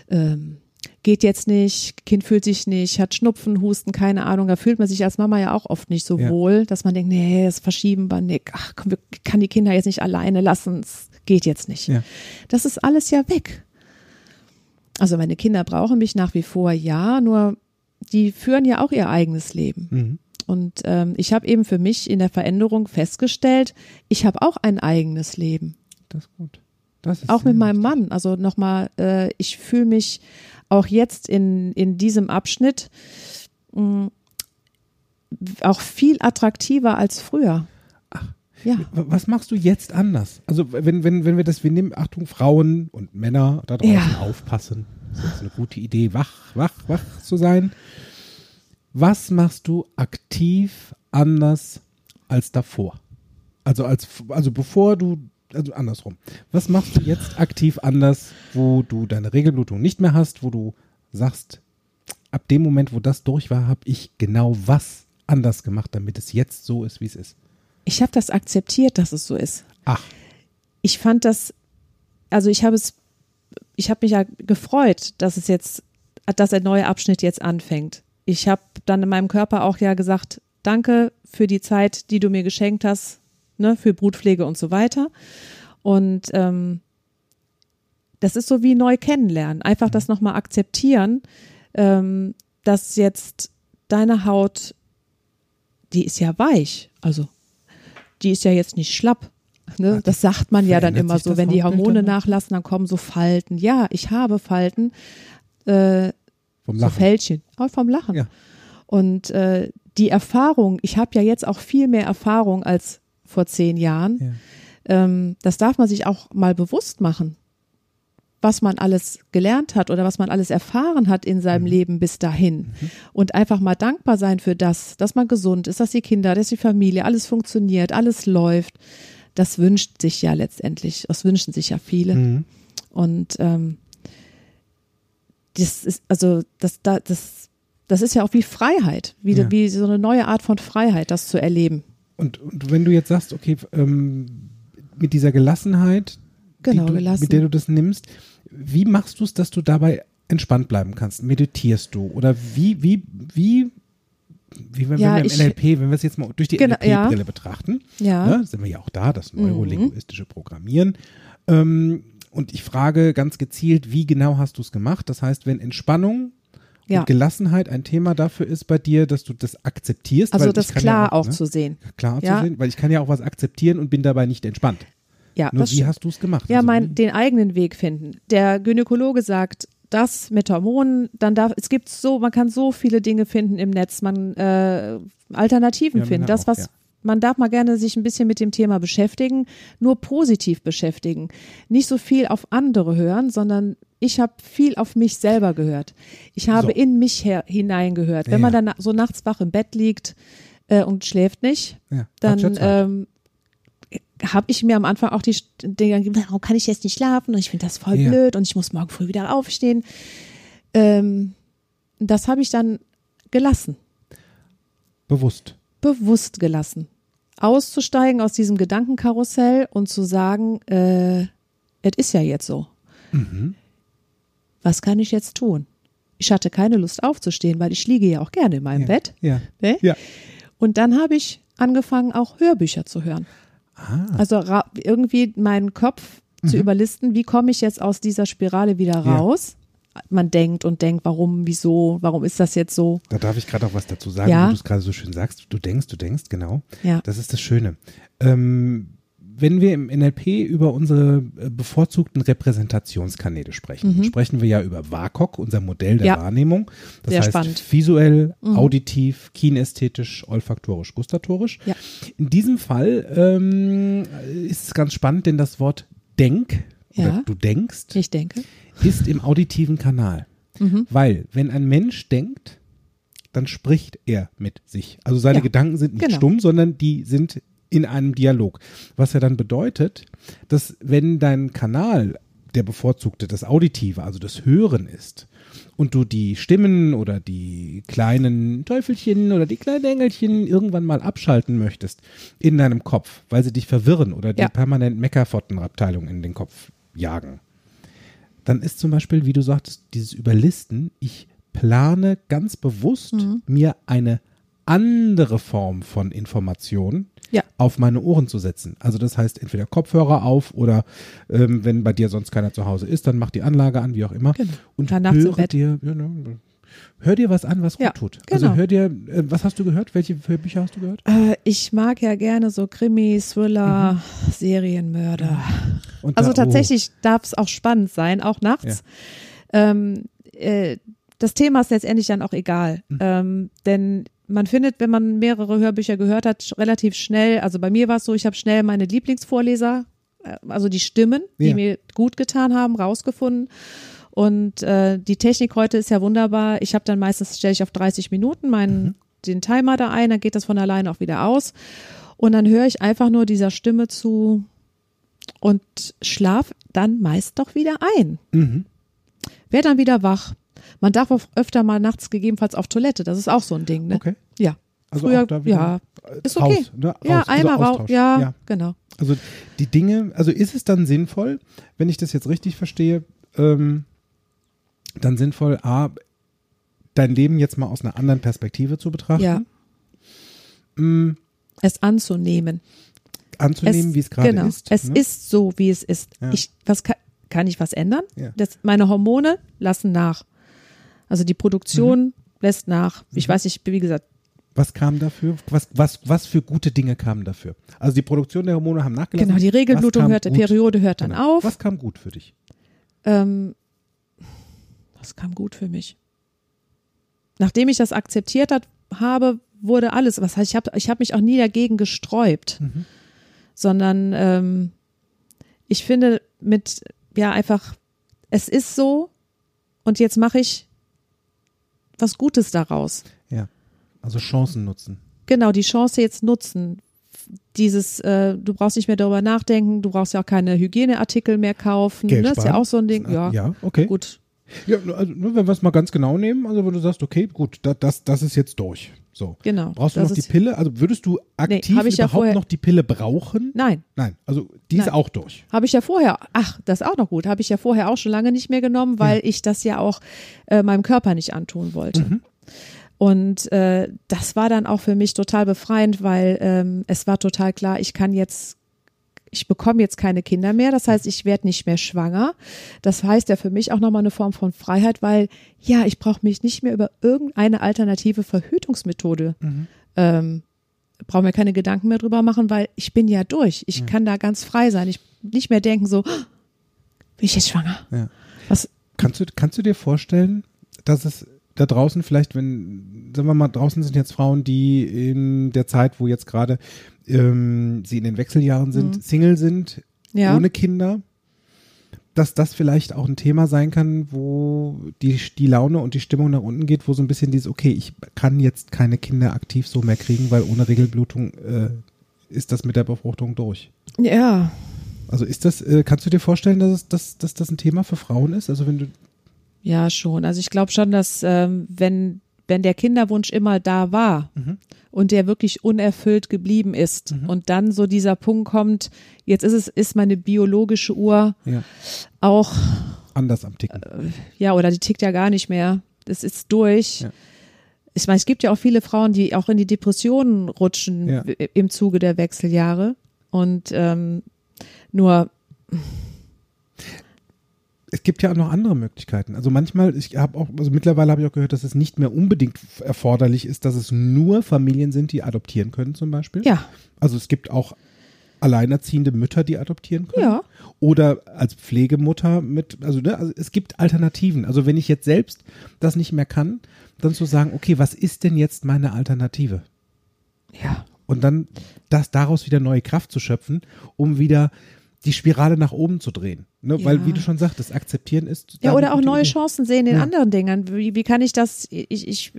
ähm, geht jetzt nicht, Kind fühlt sich nicht, hat Schnupfen, Husten, keine Ahnung. Da fühlt man sich als Mama ja auch oft nicht so Ja. wohl, dass man denkt, nee, das verschieben wir nicht. Ach, komm, wir kann die Kinder jetzt nicht alleine lassen, es geht jetzt nicht. Ja. Das ist alles ja weg. Also meine Kinder brauchen mich nach wie vor, ja, nur die führen ja auch ihr eigenes Leben. Mhm. Und ähm, ich habe eben für mich in der Veränderung festgestellt, ich habe auch ein eigenes Leben. Das ist gut. Das ist Auch mit meinem. Mann. Also nochmal, äh, ich fühle mich auch jetzt in, in diesem Abschnitt mh, auch viel attraktiver als früher. Ja. W- Was machst du jetzt anders? Also wenn, wenn, wenn wir das, wir nehmen, Achtung, Frauen und Männer da draußen Ja. aufpassen. Das ist eine gute Idee, wach, wach, wach zu sein. Was machst du aktiv anders als davor? Also als, also bevor du, also andersrum. Was machst du jetzt aktiv anders, wo du deine Regelblutung nicht mehr hast, wo du sagst, ab dem Moment, wo das durch war, habe ich genau was anders gemacht, damit es jetzt so ist, wie es ist. Ich habe das akzeptiert, dass es so ist. Ach, ich fand das, also ich habe es, ich habe mich ja gefreut, dass es jetzt, dass der neue Abschnitt jetzt anfängt. Ich habe dann in meinem Körper auch ja gesagt, danke für die Zeit, die du mir geschenkt hast, ne, für Brutpflege und so weiter. Und ähm, das ist so wie neu kennenlernen. Einfach das nochmal akzeptieren, ähm, dass jetzt deine Haut, die ist ja weich, also die ist ja jetzt nicht schlapp. Ne? Das sagt man ja dann immer so, wenn die Hormone noch? nachlassen, dann kommen so Falten. Ja, ich habe Falten, äh, vom so Lachen. Fältchen, auch vom Lachen. Ja. Und äh, die Erfahrung, ich habe ja jetzt auch viel mehr Erfahrung als vor zehn Jahren. Ja. Ähm, das darf man sich auch mal bewusst machen, was man alles gelernt hat oder was man alles erfahren hat in Mhm. seinem Leben bis dahin. Und einfach mal dankbar sein für das, dass man gesund ist, dass die Kinder, dass die Familie, alles funktioniert, alles läuft. Das wünscht sich ja letztendlich, das wünschen sich ja viele. Mhm. Und ähm, das ist, also das, da- das, das ist ja auch wie Freiheit, wie, Ja. wie so eine neue Art von Freiheit, das zu erleben. Und, und wenn du jetzt sagst, okay, ähm, mit dieser Gelassenheit, Genau, die du, gelassen. mit der du das nimmst, wie machst du es, dass du dabei entspannt bleiben kannst? Meditierst du? Oder wie, wie, wie, wie wenn, Ja, wir ich- im NLP, wenn wir es jetzt mal durch die Genau, ja. NLP-Brille betrachten, Ja. ne, sind wir ja auch da, das Mhm. neurolinguistische Programmieren. Ähm, und ich frage ganz gezielt, wie genau hast du es gemacht? Das heißt, wenn Entspannung Ja. und Gelassenheit ein Thema dafür ist bei dir, dass du das akzeptierst. Also das kann klar ja auch ne, zu sehen. klar Ja. zu sehen, weil ich kann ja auch was akzeptieren und bin dabei nicht entspannt. Ja, Nur wie hast du es gemacht? Ja, Also mein, den eigenen Weg finden. Der Gynäkologe sagt, das mit Hormonen, dann darf, es gibt so, man kann so viele Dinge finden im Netz, man, äh, Alternativen Ja, finden. Das, auch, was, ja. Man darf mal gerne sich ein bisschen mit dem Thema beschäftigen, nur positiv beschäftigen. Nicht so viel auf andere hören, sondern ich habe viel auf mich selber gehört. Ich habe So. in mich hineingehört. Wenn Ja, man dann so nachts wach im Bett liegt äh, und schläft nicht, ja, dann ähm, habe ich mir am Anfang auch die Dinge gegeben, warum kann ich jetzt nicht schlafen und ich finde das voll Ja. blöd und ich muss morgen früh wieder aufstehen. Ähm, das habe ich dann gelassen. Bewusst. Bewusst gelassen. Auszusteigen aus diesem Gedankenkarussell und zu sagen, äh, es ist ja jetzt so. Was kann ich jetzt tun? Ich hatte keine Lust aufzustehen, weil ich liege ja auch gerne in meinem Ja. Bett. Ja. Ne? Ja. Und dann habe ich angefangen, auch Hörbücher zu hören. Ah. Also irgendwie meinen Kopf zu überlisten, wie komme ich jetzt aus dieser Spirale wieder Mhm. Ja. Man denkt und denkt, warum, wieso, warum ist das jetzt so? Da darf ich gerade auch was dazu sagen, Ja. wo du es gerade so schön sagst. Du denkst, du denkst, genau. Ja. Das ist das Schöne. Ähm, wenn wir im NLP über unsere äh, bevorzugten Repräsentationskanäle sprechen, sprechen wir ja über WAKOK, unser Modell der Mhm. Ja. Wahrnehmung. Das Sehr heißt spannend. Mhm. visuell, auditiv, kinästhetisch, olfaktorisch, gustatorisch. Ja. In diesem Fall ähm, ist es ganz spannend, denn das Wort Denk Ja. du denkst Ich denke. ist im auditiven Kanal. Mhm. Weil, wenn ein Mensch denkt, dann spricht er mit sich. Also seine Ja, Gedanken sind nicht genau. stumm, sondern die sind in einem Dialog. Was ja dann bedeutet, dass wenn dein Kanal der bevorzugte, das Auditive, also das Hören ist, und du die Stimmen oder die kleinen Teufelchen oder die kleinen Engelchen irgendwann mal abschalten möchtest in deinem Kopf, weil sie dich verwirren oder die Ja. permanent Meckerfottenabteilung in den Kopf jagen, dann ist zum Beispiel, wie du sagtest, dieses Überlisten, ich plane ganz bewusst Mhm. mir eine andere Form von Information Ja. auf meine Ohren zu setzen. Also das heißt entweder Kopfhörer auf oder ähm, wenn bei dir sonst keiner zu Hause ist, dann mach die Anlage an, wie auch immer. Genau. Und im höre dir, ja, ne, hör dir was an, was Ja, gut tut. genau. Also hör dir, äh, was hast du gehört? Welche Bücher hast du gehört? Äh, ich mag ja gerne so Krimis, Thriller, Mhm. Serienmörder. Und Also da- oh, tatsächlich darf es auch spannend sein, auch nachts. Ähm, äh, das Thema ist letztendlich dann auch egal. Mhm. Ähm, denn man findet, wenn man mehrere Hörbücher gehört hat, relativ schnell, also bei mir war es so, ich habe schnell meine Lieblingsvorleser, äh, also die Stimmen, die Ja. mir gut getan haben, rausgefunden. Und äh, die Technik heute ist ja wunderbar. Ich habe dann meistens, stelle ich auf 30 Minuten meinen, Mhm. den Timer da ein, dann geht das von alleine auch wieder aus. Und dann höre ich einfach nur dieser Stimme zu und schlaf dann meist doch wieder ein. Mhm. Werd dann wieder wach. Man darf auch öfter mal nachts gegebenenfalls auf Toilette. Das ist auch so ein Ding, ne? Okay. Ja. Also Früher, auch da wieder, ja, äh, ist okay. Raus, ne? ja, Raus, also einmal raus. Austausch. Ja, ja. genau. Also die Dinge, also ist es dann sinnvoll, wenn ich das jetzt richtig verstehe, ähm, dann sinnvoll, A, dein Leben jetzt mal aus einer anderen Perspektive zu betrachten, Ja. Mm, Es anzunehmen. anzunehmen, wie es gerade genau. ist. Es ne? ist so, wie es ist. Ja. Ich, was kann, kann ich was ändern? Ja. Das, meine Hormone lassen nach. Also die Produktion Mhm. lässt nach. Ich weiß nicht, wie gesagt, Was kam dafür? Was, was, was für gute Dinge kamen dafür? Also die Produktion der Hormone haben nachgelassen. genau, die Regelblutung hört, die gut? Periode hört dann Genau. auf. Was kam gut für dich? Ähm, das kam gut für mich. Nachdem ich das akzeptiert hat, habe, wurde alles. Was heißt, ich habe ich hab mich auch nie dagegen gesträubt, Mhm. sondern ähm, ich finde mit, ja, einfach, es ist so und jetzt mache ich was Gutes daraus. Ja. Also Chancen nutzen. Genau, die Chance jetzt nutzen. Dieses, äh, du brauchst nicht mehr darüber nachdenken, du brauchst ja auch keine Hygieneartikel mehr kaufen. Geld ne? Ist ja sparen. auch so ein Ding. Ja, Ja, okay. gut. Ja, also nur wenn wir es mal ganz genau nehmen, also wenn du sagst, okay, gut, da, das, das ist jetzt durch. So. Genau. Brauchst du noch die ist- Pille? Also würdest du aktiv ja überhaupt vorher- noch die Pille brauchen? Nein, Nein, also die ist Nein. auch durch. Habe ich ja vorher, ach, das ist auch noch gut, habe ich ja vorher auch schon lange nicht mehr genommen, weil ich das ja auch äh, meinem Körper nicht antun wollte. Und äh, das war dann auch für mich total befreiend, weil ähm, es war total klar, ich kann jetzt, ich bekomme jetzt keine Kinder mehr, das heißt, ich werde nicht mehr schwanger. Das heißt ja für mich auch nochmal eine Form von Freiheit, weil ja, ich brauche mich nicht mehr über irgendeine alternative Verhütungsmethode ähm, brauche mir keine Gedanken mehr drüber machen, weil ich bin ja durch. Ich kann da ganz frei sein. Ich nicht mehr denken so, "Oh, bin ich jetzt schwanger? Ja. Was? Kannst du, kannst du dir vorstellen, dass es da draußen vielleicht, wenn, sagen wir mal, draußen sind jetzt Frauen, die in der Zeit, wo jetzt gerade ähm, sie in den Wechseljahren sind, Single sind, Mhm. Ja. ohne Kinder, dass das vielleicht auch ein Thema sein kann, wo die, die Laune und die Stimmung nach unten geht, wo so ein bisschen dieses, okay, ich kann jetzt keine Kinder aktiv so mehr kriegen, weil ohne Regelblutung äh, ist das mit der Befruchtung durch. Ja, Also ist das, äh, kannst du dir vorstellen, dass, es, dass, dass das ein Thema für Frauen ist? Also wenn du, ja schon. Also ich glaube schon, dass ähm, wenn wenn der Kinderwunsch immer da war Mhm. und der wirklich unerfüllt geblieben ist und dann so dieser Punkt kommt, jetzt ist es, ist meine biologische Uhr Ja. auch, Anders am Ticken. ja, oder die tickt ja gar nicht mehr. Das ist durch. Ja. Ich meine, es gibt ja auch viele Frauen, die auch in die Depressionen rutschen Ja. im Zuge der Wechseljahre. Und ähm, nur, Es gibt ja auch noch andere Möglichkeiten. Also manchmal, ich habe auch, also mittlerweile habe ich auch gehört, dass es nicht mehr unbedingt erforderlich ist, dass es nur Familien sind, die adoptieren können zum Beispiel. ja, Also es gibt auch alleinerziehende Mütter, die adoptieren können. Ja. Oder als Pflegemutter mit, also, ne, also es gibt Alternativen. Also wenn ich jetzt selbst das nicht mehr kann, dann zu sagen, okay, was ist denn jetzt meine Alternative? ja. Und dann das daraus wieder neue Kraft zu schöpfen, um wieder die Spirale nach oben zu drehen. Ne? Ja. Weil, wie du schon sagtest, akzeptieren ist. Ja, oder auch neue Idee. Chancen sehen in Ja. anderen Dingen. Wie, wie kann ich das, ich, ich,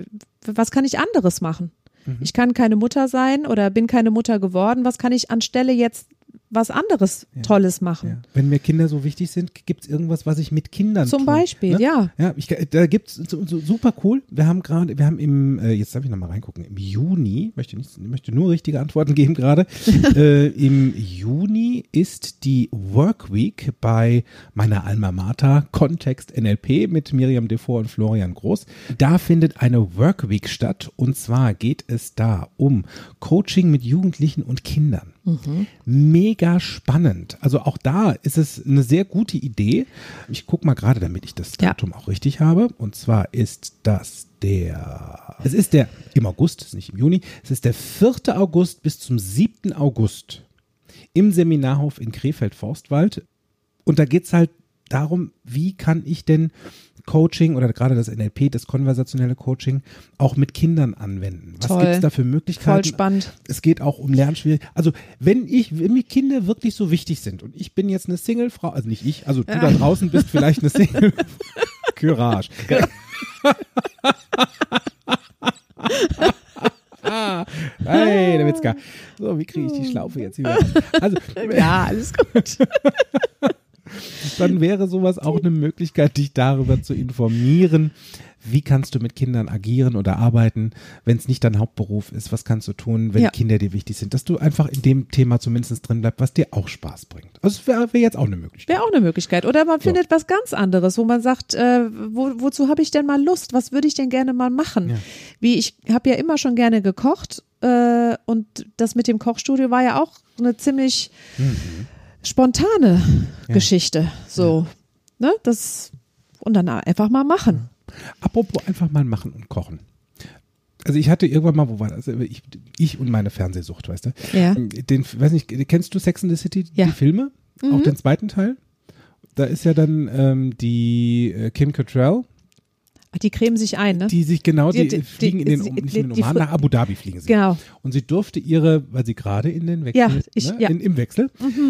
was kann ich anderes machen? Mhm. Ich kann keine Mutter sein oder bin keine Mutter geworden. Was kann ich anstelle jetzt was anderes Tolles machen? Ja. Wenn mir Kinder so wichtig sind, gibt es irgendwas, was ich mit Kindern Zum tun, Beispiel, ne? ja. Ja, ich, da gibt's so, so, super cool. Wir haben gerade, wir haben im, äh, jetzt darf ich nochmal reingucken, im Juni, möchte nicht, möchte nur richtige Antworten geben gerade. äh, Im Juni ist die Workweek bei meiner Alma Mater Kontext NLP mit Miriam Devor und Florian Groß. Da findet eine Workweek statt und zwar geht es da um Coaching mit Jugendlichen und Kindern. Mega spannend. Also auch da ist es eine sehr gute Idee. Ich gucke mal gerade, damit ich das Ja. Datum auch richtig habe. Und zwar ist das der, es ist der im August, es ist nicht im Juni, es ist der 4. August bis zum 7. August im Seminarhof in Krefeld-Forstwald. Und da geht es halt darum, wie kann ich denn Coaching oder gerade das NLP, das konversationelle Coaching, auch mit Kindern anwenden? Was gibt es da für Möglichkeiten? Voll spannend. Es geht auch um Lernschwierigkeiten. Also wenn ich, wenn mir Kinder wirklich so wichtig sind und ich bin jetzt eine Single-Frau, also nicht ich, also du da draußen bist vielleicht eine Single. Courage. hey, der Witzka. So, wie kriege ich die Schlaufe jetzt hier? raus? Also, Ja, alles gut. Dann wäre sowas auch eine Möglichkeit, dich darüber zu informieren. Wie kannst du mit Kindern agieren oder arbeiten, wenn es nicht dein Hauptberuf ist? Was kannst du tun, wenn Ja. Kinder dir wichtig sind? Dass du einfach in dem Thema zumindest drin bleibst, was dir auch Spaß bringt. Also wäre wär jetzt auch eine Möglichkeit. Wäre auch eine Möglichkeit. Oder man findet was ganz anderes, wo man sagt, äh, wo, wozu habe ich denn mal Lust? Was würde ich denn gerne mal machen? Ja. Wie ich habe ja immer schon gerne gekocht äh, und das mit dem Kochstudio war ja auch eine ziemlich spontane Geschichte. So, ne? Das und dann einfach mal machen. Apropos einfach mal machen und kochen. Also ich hatte irgendwann mal, wo war das? Ich, ich und meine Fernsehsucht, weißt du? Ja. Den, weiß nicht, kennst du Sex in the City, Ja. Mhm. die Filme? Auch den zweiten Teil? Da ist ja dann ähm, die äh, Kim Cattrall, Ach, Die cremen sich ein, ne? die sich genau, die, Die- die- fliegen in den, die- nicht die- in den die Oman, nach Abu Dhabi fliegen sie. Genau. Und sie durfte ihre, weil sie gerade in den Wechsel, Ja, ich- ne, ja. In, im Wechsel,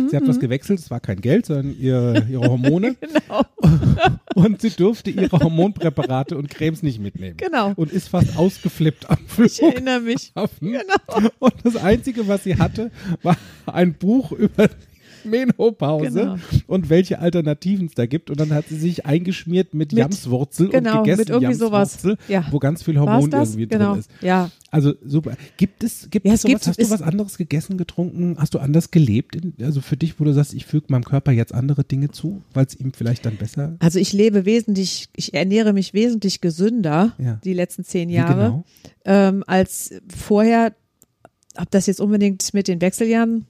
sie hat was gewechselt, es war kein Geld, sondern ihre, ihre Hormone. Genau. Und sie durfte ihre Hormonpräparate und Cremes nicht mitnehmen. Genau. Und ist fast ausgeflippt am Ich erinnere mich. Genau. Und das Einzige, was sie hatte, war ein Buch über Menopause Genau. und welche Alternativen es da gibt. Und dann hat sie sich eingeschmiert mit, Mit- Jamswurzel genau, und gegessen mit irgendwie sowas. Jamswurzel, Ja. wo ganz viel Hormon irgendwie genau. drin ist. Ja. Also super. Gibt es, gibt Ja, es sowas? gibt- Hast du was anderes gegessen, getrunken? Hast du anders gelebt? In, also für dich, wo du sagst, ich füge meinem Körper jetzt andere Dinge zu, weil es ihm vielleicht dann besser Also ich lebe wesentlich, ich ernähre mich wesentlich gesünder Ja. die letzten zehn Jahre genau? ähm, als vorher. Ob das jetzt unbedingt mit den Wechseljahren?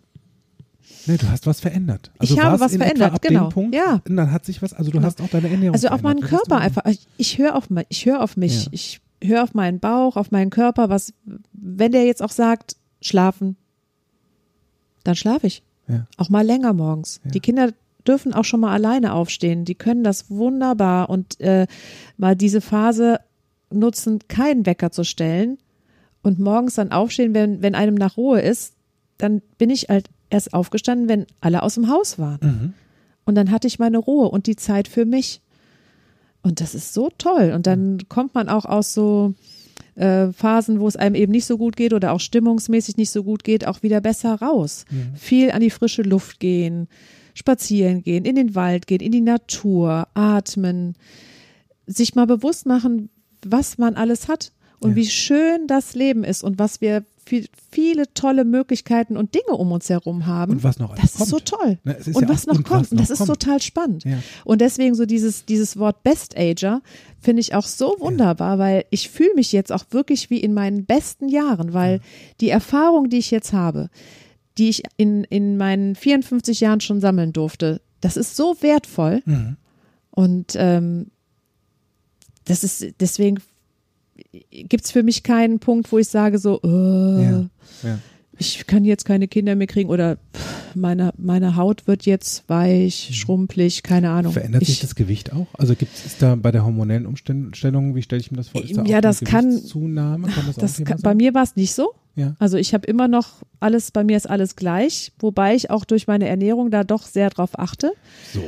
Nee, du hast was verändert. Also Ich habe was verändert, genau. Punkt, Ja. Und dann hat sich was, also du hast auch deine Ernährung Also auf meinen Körper einfach. Ich, höre auf, ich höre auf mich. Ja. Ich höre auf meinen Bauch, auf meinen Körper. Was, wenn der jetzt auch sagt, schlafen, dann schlafe ich. Ja. Auch mal länger morgens. Ja. Die Kinder dürfen auch schon mal alleine aufstehen. Die können das wunderbar und äh, mal diese Phase nutzen, keinen Wecker zu stellen und morgens dann aufstehen, wenn, wenn einem nach Ruhe ist, dann bin ich halt erst aufgestanden, wenn alle aus dem Haus waren. Mhm. Und dann hatte ich meine Ruhe und die Zeit für mich. Und das ist so toll. Und dann kommt man auch aus so äh, Phasen, wo es einem eben nicht so gut geht oder auch stimmungsmäßig nicht so gut geht, auch wieder besser raus. Viel an die frische Luft gehen, spazieren gehen, in den Wald gehen, in die Natur, atmen, sich mal bewusst machen, was man alles hat. und Ja. wie schön das Leben ist und was wir viel, viele tolle Möglichkeiten und Dinge um uns herum haben. Und was noch alles Das kommt. ist so toll. Ne, es ist und ja was noch und kommt. was und das noch ist kommt. total spannend. Ja. Und deswegen so dieses, dieses Wort Best Ager finde ich auch so wunderbar, weil ich fühle mich jetzt auch wirklich wie in meinen besten Jahren, weil die Erfahrung, die ich jetzt habe, die ich in, in meinen 54 Jahren schon sammeln durfte, das ist so wertvoll. Mhm. Und ähm, das ist deswegen gibt es für mich keinen Punkt, wo ich sage so, äh, Ja. Ja. ich kann jetzt keine Kinder mehr kriegen oder meine, meine Haut wird jetzt weich, schrumpelig, keine Ahnung. Verändert ich, sich das Gewicht auch? Also gibt es da bei der hormonellen Umstellung, wie stelle ich mir das vor? Ist da Ja, auch das kann- Gewichtszunahme? Kann das, Das kann, bei mir war es nicht so. Ja. Also ich habe immer noch alles, bei mir ist alles gleich, wobei ich auch durch meine Ernährung da doch sehr drauf achte. So.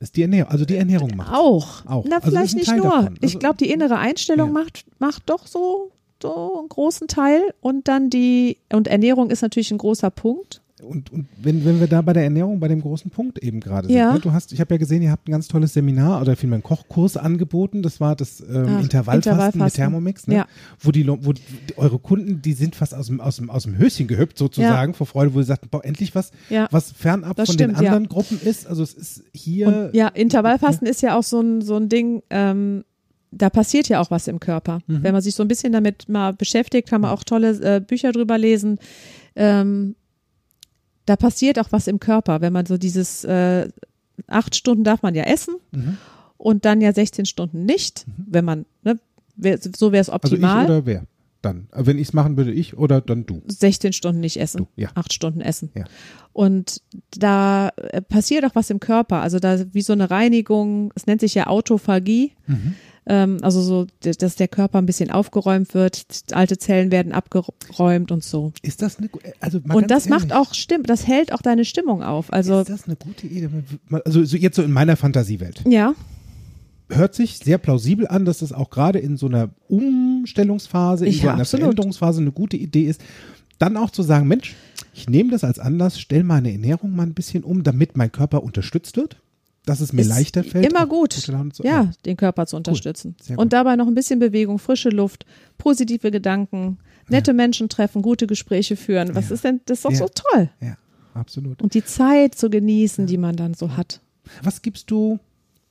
Ist die Ernährung, also die Ernährung macht. Auch. Auch. Na, Also vielleicht nicht nur. davon. ich Also- glaube, die innere Einstellung Ja. macht, macht doch so, so einen großen Teil und dann die, und Ernährung ist natürlich ein großer Punkt. Und, und wenn, wenn wir da bei der Ernährung bei dem großen Punkt eben gerade sind, Ja. ne? du hast, ich habe ja gesehen, ihr habt ein ganz tolles Seminar oder vielmehr einen Kochkurs angeboten. Das war das ähm, Ach, Intervallfasten, mit Intervallfasten. Thermomix, ne? Ja. wo die, wo die, eure Kunden, die sind fast aus dem, aus dem, aus dem Höschen gehüpft sozusagen vor Freude, wo sie sagten, boah, endlich was, Ja. was fernab Das von stimmt, den ja. anderen Gruppen ist. Also es ist hier. Und ja, Intervallfasten ist ja auch so ein, so ein Ding, ähm, da passiert ja auch was im Körper. Mhm. Wenn man sich so ein bisschen damit mal beschäftigt, kann man auch tolle äh, Bücher drüber lesen. Ähm, da passiert auch was im Körper, wenn man so dieses äh, acht Stunden darf man ja essen Mhm. und dann ja 16 Stunden nicht, wenn man, ne, wär, so wäre es also ich optimal. oder wer? Dann. Wenn ich es machen würde, ich oder dann du. 16 Stunden nicht essen, Du, ja. acht Stunden essen. Ja. Und da äh, passiert auch was im Körper, also da wie so eine Reinigung, es nennt sich ja Autophagie, Mhm. Ähm, also so, dass der Körper ein bisschen aufgeräumt wird, alte Zellen werden abgeräumt und so. Ist das eine, gu- also mal Und das macht ehrlich, auch Stimm, das hält auch deine Stimmung auf. Also Ist das eine gute Idee? Also so jetzt so in meiner Fantasiewelt. ja, hört sich sehr plausibel an, dass das auch gerade in so einer Umstellungsphase, in Ja, so einer absolut. Veränderungsphase eine gute Idee ist, dann auch zu sagen, Mensch, ich nehme das als Anlass, stelle meine Ernährung mal ein bisschen um, damit mein Körper unterstützt wird, dass es mir leichter fällt. Immer gut, ja, den Körper zu unterstützen. Gut. Und dabei noch ein bisschen Bewegung, frische Luft, positive Gedanken, nette Menschen treffen, gute Gespräche führen. Was Ja. ist denn, das ist doch Ja. so toll. Ja, absolut. Und die Zeit zu genießen, die man dann so hat. Was gibst du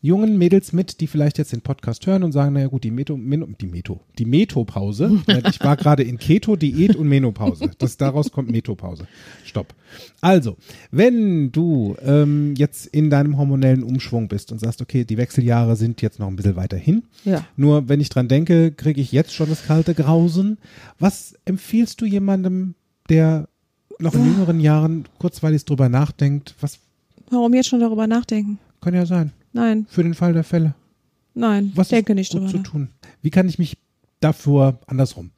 jungen Mädels mit, die vielleicht jetzt den Podcast hören und sagen, naja gut, die Meto, Meno, die Meto, die Metopause. ich war gerade in Keto, Diät und Menopause. Das daraus kommt Metopause. Stopp. Also, wenn du ähm, jetzt in deinem hormonellen Umschwung bist und sagst, okay, die Wechseljahre sind jetzt noch ein bisschen weiter hin. Ja. Nur wenn ich dran denke, kriege ich jetzt schon das kalte Grausen. Was empfiehlst du jemandem, der noch in jüngeren Jahren kurzweilig drüber nachdenkt? Was Warum jetzt schon darüber nachdenken? kann ja sein? Nein, Für den Fall der Fälle. nein, Was denke ist nicht gut drüber zu tun? Wie kann ich mich dafür andersrum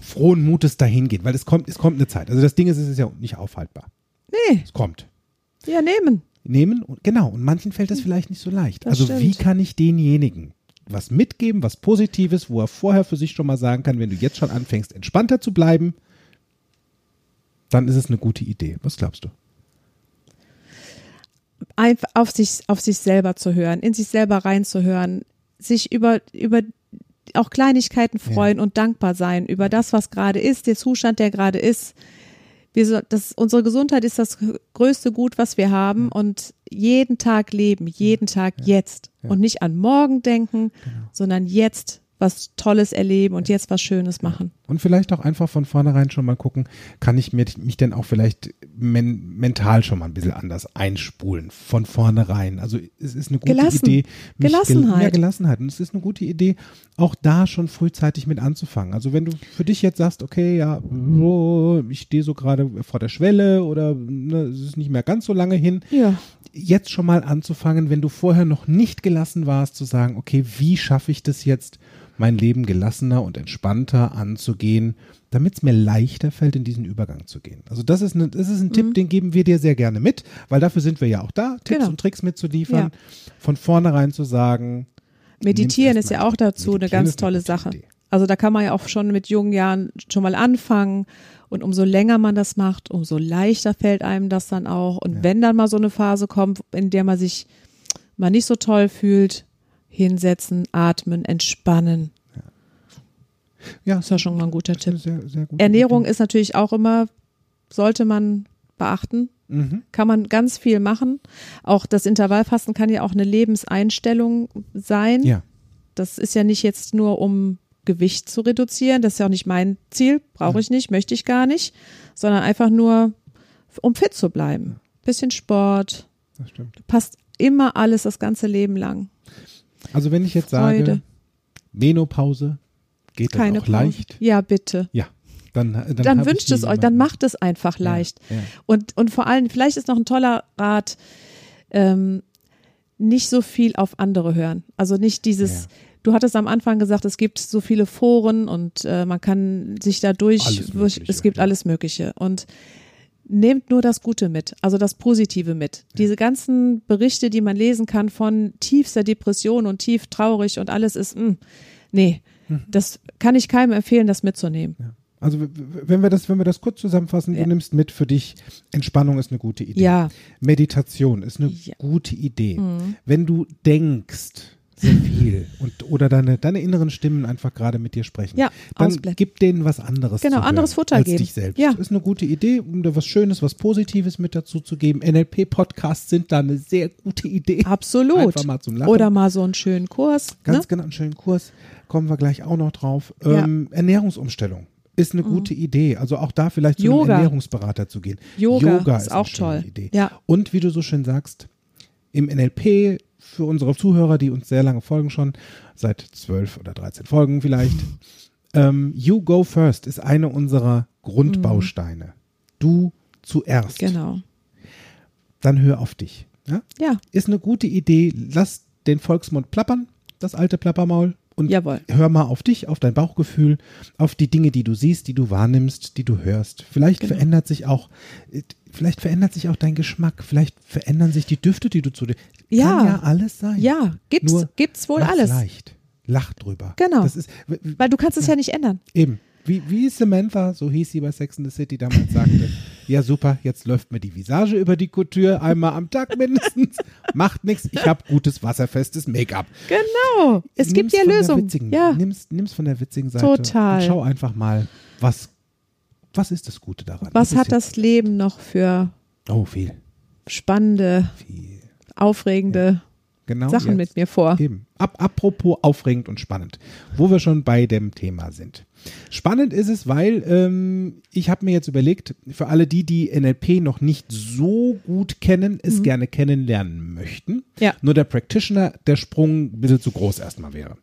frohen Mutes dahin gehen? Weil es kommt, es kommt eine Zeit. Also das Ding ist, es ist ja nicht aufhaltbar. Nee, Es kommt. ja, nehmen. Nehmen und genau. Und manchen fällt das vielleicht nicht so leicht. Das also stimmt. wie kann ich denjenigen was mitgeben, was Positives, wo er vorher für sich schon mal sagen kann, wenn du jetzt schon anfängst, entspannter zu bleiben, dann ist es eine gute Idee. Was glaubst du? Einfach auf sich, auf sich selber zu hören, in sich selber reinzuhören, sich über, über auch Kleinigkeiten freuen und dankbar sein über das, was gerade ist, der Zustand, der gerade ist. Wir so, das, unsere Gesundheit ist das größte Gut, was wir haben und jeden Tag leben, jeden Tag jetzt Ja. Genau. und nicht an morgen denken, sondern jetzt was Tolles erleben und jetzt was Schönes machen. Und vielleicht auch einfach von vornherein schon mal gucken, kann ich mir, mich denn auch vielleicht men, mental schon mal ein bisschen anders einspulen, von vornherein. Also es ist eine gute Gelassen. Idee. Mich Gelassenheit. Gel ja, Gelassenheit. Und es ist eine gute Idee, auch da schon frühzeitig mit anzufangen. Also wenn du für dich jetzt sagst, okay, ja, so, ich stehe so gerade vor der Schwelle oder ne, es ist nicht mehr ganz so lange hin, Ja. jetzt schon mal anzufangen, wenn du vorher noch nicht gelassen warst, zu sagen, okay, wie schaffe ich das jetzt, mein Leben gelassener und entspannter anzugehen, damit es mir leichter fällt, in diesen Übergang zu gehen. Also das ist, eine, das ist ein Tipp, den geben wir dir sehr gerne mit, weil dafür sind wir ja auch da, Tipps Genau. und Tricks mitzuliefern, von vornherein zu sagen, Meditieren ist ja auch dazu eine ganz eine tolle Sache. Idee. Also da kann man ja auch schon mit jungen Jahren schon mal anfangen und umso länger man das macht, umso leichter fällt einem das dann auch. Und wenn dann mal so eine Phase kommt, in der man sich mal nicht so toll fühlt, hinsetzen, atmen, entspannen. Ja, Das ist ja schon mal ein guter Tipp. sehr, sehr gute Ernährung ist natürlich auch immer, sollte man beachten. Mhm. Kann man ganz viel machen. Auch das Intervallfasten kann ja auch eine Lebenseinstellung sein. Ja, Das ist ja nicht jetzt nur um Gewicht zu reduzieren. Das ist ja auch nicht mein Ziel. Brauche ich nicht, möchte ich gar nicht. Sondern einfach nur, um fit zu bleiben. Bisschen Sport. das stimmt. Passt immer alles das ganze Leben lang. Also wenn ich jetzt Freude. sage, Menopause, geht das Keine auch Pause. leicht? Ja, bitte. Ja, dann dann, Dann, wünscht es euch, dann macht es einfach Ja, leicht. Ja, Und, und vor allem, vielleicht ist noch ein toller Rat, ähm, nicht so viel auf andere hören. Also nicht dieses, Ja. du hattest am Anfang gesagt, es gibt so viele Foren und äh, man kann sich dadurch, Alles Mögliche, es gibt ja. alles Mögliche. Und nehmt nur das Gute mit, also das Positive mit. Diese ganzen Berichte, die man lesen kann von tiefster Depression und tief traurig und alles ist, mh, nee, Mhm. das kann ich keinem empfehlen, das mitzunehmen. Also w- w- wenn wir das, wenn wir das kurz zusammenfassen, Ja. du nimmst mit für dich, Entspannung ist eine gute Idee. Ja, Meditation ist eine Ja. gute Idee. Mhm. Wenn du denkst sehr viel und oder deine, deine inneren Stimmen einfach gerade mit dir sprechen, Ja, dann ausblenden. gib denen was anderes Genau, anderes Futter als geben. dich selbst. Ja. Ist eine gute Idee, um da was Schönes, was Positives mit dazu zu geben. NLP-Podcasts sind da eine sehr gute Idee. absolut. Einfach mal zum Lachen. Oder mal so einen schönen Kurs. Ganz ne? genau, einen schönen Kurs, kommen wir gleich auch noch drauf. Ja. Ähm, Ernährungsumstellung ist eine gute Idee. Also auch da vielleicht zu einem Yoga. Ernährungsberater zu gehen. Yoga ist eine auch schöne toll. Idee. Ja. Und wie du so schön sagst, im NLP für unsere Zuhörer, die uns sehr lange folgen schon, seit zwölf oder 13 Folgen vielleicht, ähm, You Go First ist eine unserer Grundbausteine. Du zuerst. Genau. Dann hör auf dich. Ja? Ja, Ist eine gute Idee. Lass den Volksmund plappern, das alte Plappermaul. Und jawohl. hör mal auf dich, auf dein Bauchgefühl, auf die Dinge, die du siehst, die du wahrnimmst, die du hörst. Vielleicht Genau. verändert sich auch, vielleicht verändert sich auch dein Geschmack, vielleicht verändern sich die Düfte, die du zu dir. Ja. Kann ja alles sein. Ja, gibt's, Nur gibt's wohl alles. leicht. Lach drüber. Genau. Das ist Weil du kannst es ja nicht ändern. eben. Wie, wie Samantha, so hieß sie bei Sex in the City damals, sagte, ja super, jetzt läuft mir die Visage über die Couture einmal am Tag mindestens. Macht nichts, ich habe gutes, wasserfestes Make-up. Genau. Es gibt Nimm's ja von der Lösungen. Ja, Nimm's, nimm's von der witzigen Seite. Total. Und schau einfach mal, was, was ist das Gute daran? was hat das Leben noch für Oh, viel. spannende, Viel. aufregende Genau. Sachen jetzt. mit mir vor? Eben. Ab, apropos aufregend und spannend, wo wir schon bei dem Thema sind. Spannend ist es, weil ähm, ich habe mir jetzt überlegt, für alle die, die NLP noch nicht so gut kennen, es gerne kennenlernen möchten, Mhm. Ja. nur der Practitioner der Sprung ein bisschen zu groß erstmal wäre.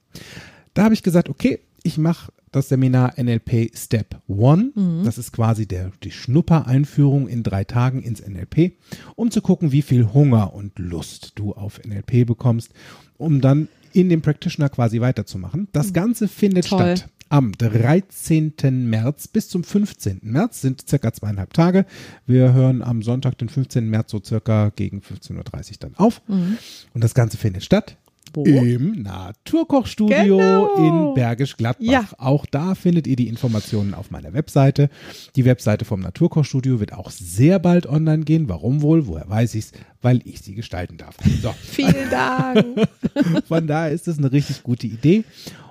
Da habe ich gesagt, okay, ich mache das Seminar NLP Step One. Mhm. Das ist quasi der, die Schnuppereinführung in drei Tagen ins NLP, um zu gucken, wie viel Hunger und Lust du auf NLP bekommst, um dann in dem Practitioner quasi weiterzumachen. Das Ganze findet Mhm. Toll. statt am 13. März bis zum 15. März sind circa zweieinhalb Tage. Wir hören am Sonntag, den 15. März, so circa gegen 15.30 Uhr dann auf. Mhm. Und das Ganze findet statt Wo? im Naturkochstudio Genau. in Bergisch Gladbach. Ja. Auch da findet ihr die Informationen auf meiner Webseite. Die Webseite vom Naturkochstudio wird auch sehr bald online gehen. Warum wohl? Woher weiß ich's? Weil ich sie gestalten darf. So. Vielen Dank. Von daher ist es eine richtig gute Idee.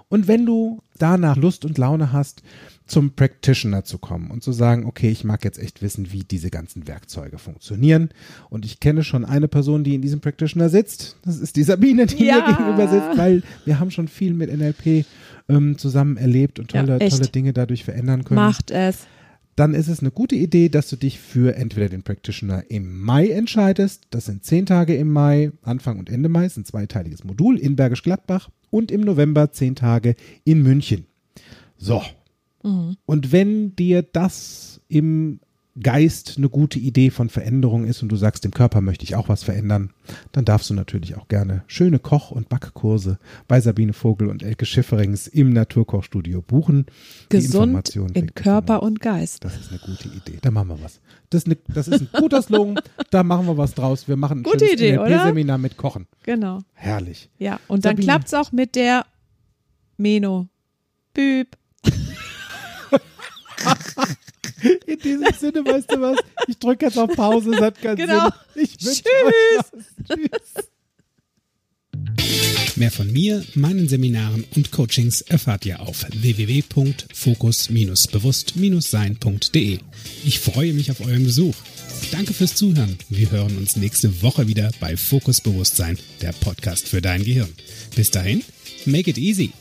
Und wenn du danach Lust und Laune hast, zum Practitioner zu kommen und zu sagen, okay, ich mag jetzt echt wissen, wie diese ganzen Werkzeuge funktionieren. Und ich kenne schon eine Person, die in diesem Practitioner sitzt. Das ist die Sabine, die Ja. mir gegenüber sitzt, weil wir haben schon viel mit NLP ähm, zusammen erlebt und Ja, tolle, echt. tolle Dinge dadurch verändern können Macht es. dann ist es eine gute Idee, dass du dich für entweder den Practitioner im Mai entscheidest. Das sind zehn Tage im Mai, Anfang und Ende Mai, ist ein zweiteiliges Modul in Bergisch Gladbach und im November zehn Tage in München. So. Und wenn dir das im Geist eine gute Idee von Veränderung ist und du sagst, dem Körper möchte ich auch was verändern, dann darfst du natürlich auch gerne schöne Koch- und Backkurse bei Sabine Vogel und Elke Schifferings im Naturkochstudio buchen. Gesund Informationen in Körper und Geist. das ist eine gute Idee. Da machen wir was. Das ist, eine, das ist ein guter Slogan. Da machen wir was draus. Wir machen ein Gute schönes? NLP-Seminar mit Kochen. Genau. Herrlich. Ja, und dann Sabine. klappt's auch mit der Meno. Büb. In diesem Sinne, weißt du was? Ich drücke jetzt auf Pause. Das hat keinen Genau. Sinn. Ich wünsche Tschüss. euch was. Tschüss. Mehr von mir, meinen Seminaren und Coachings erfahrt ihr auf www.fokus-bewusst-sein.de. Ich freue mich auf euren Besuch. Danke fürs Zuhören. Wir hören uns nächste Woche wieder bei Fokus Bewusstsein, der Podcast für dein Gehirn. Bis dahin, make it easy.